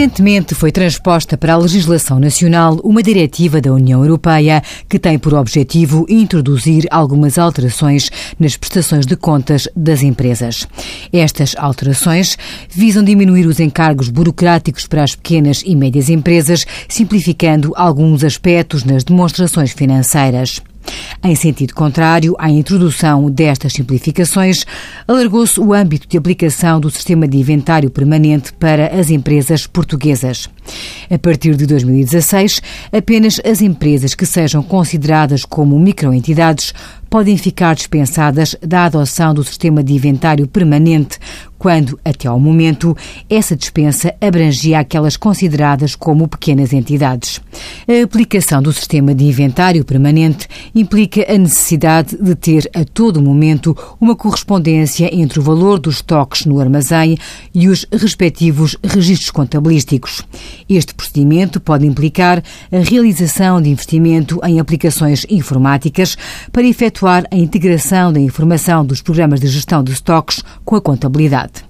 Recentemente foi transposta para a legislação nacional uma diretiva da União Europeia que tem por objetivo introduzir algumas alterações nas prestações de contas das empresas. Estas alterações visam diminuir os encargos burocráticos para as pequenas e médias empresas, simplificando alguns aspectos nas demonstrações financeiras. Em sentido contrário à introdução destas simplificações, alargou-se o âmbito de aplicação do sistema de inventário permanente para as empresas portuguesas. A partir de 2016, apenas as empresas que sejam consideradas como microentidades podem ficar dispensadas da adoção do sistema de inventário permanente, quando, até ao momento, essa dispensa abrangia aquelas consideradas como pequenas entidades. A aplicação do sistema de inventário permanente implica a necessidade de ter a todo momento uma correspondência entre o valor dos estoques no armazém e os respectivos registros contabilísticos. Este procedimento pode implicar a realização de investimento em aplicações informáticas para efetuar a integração da informação dos programas de gestão de estoques com a contabilidade.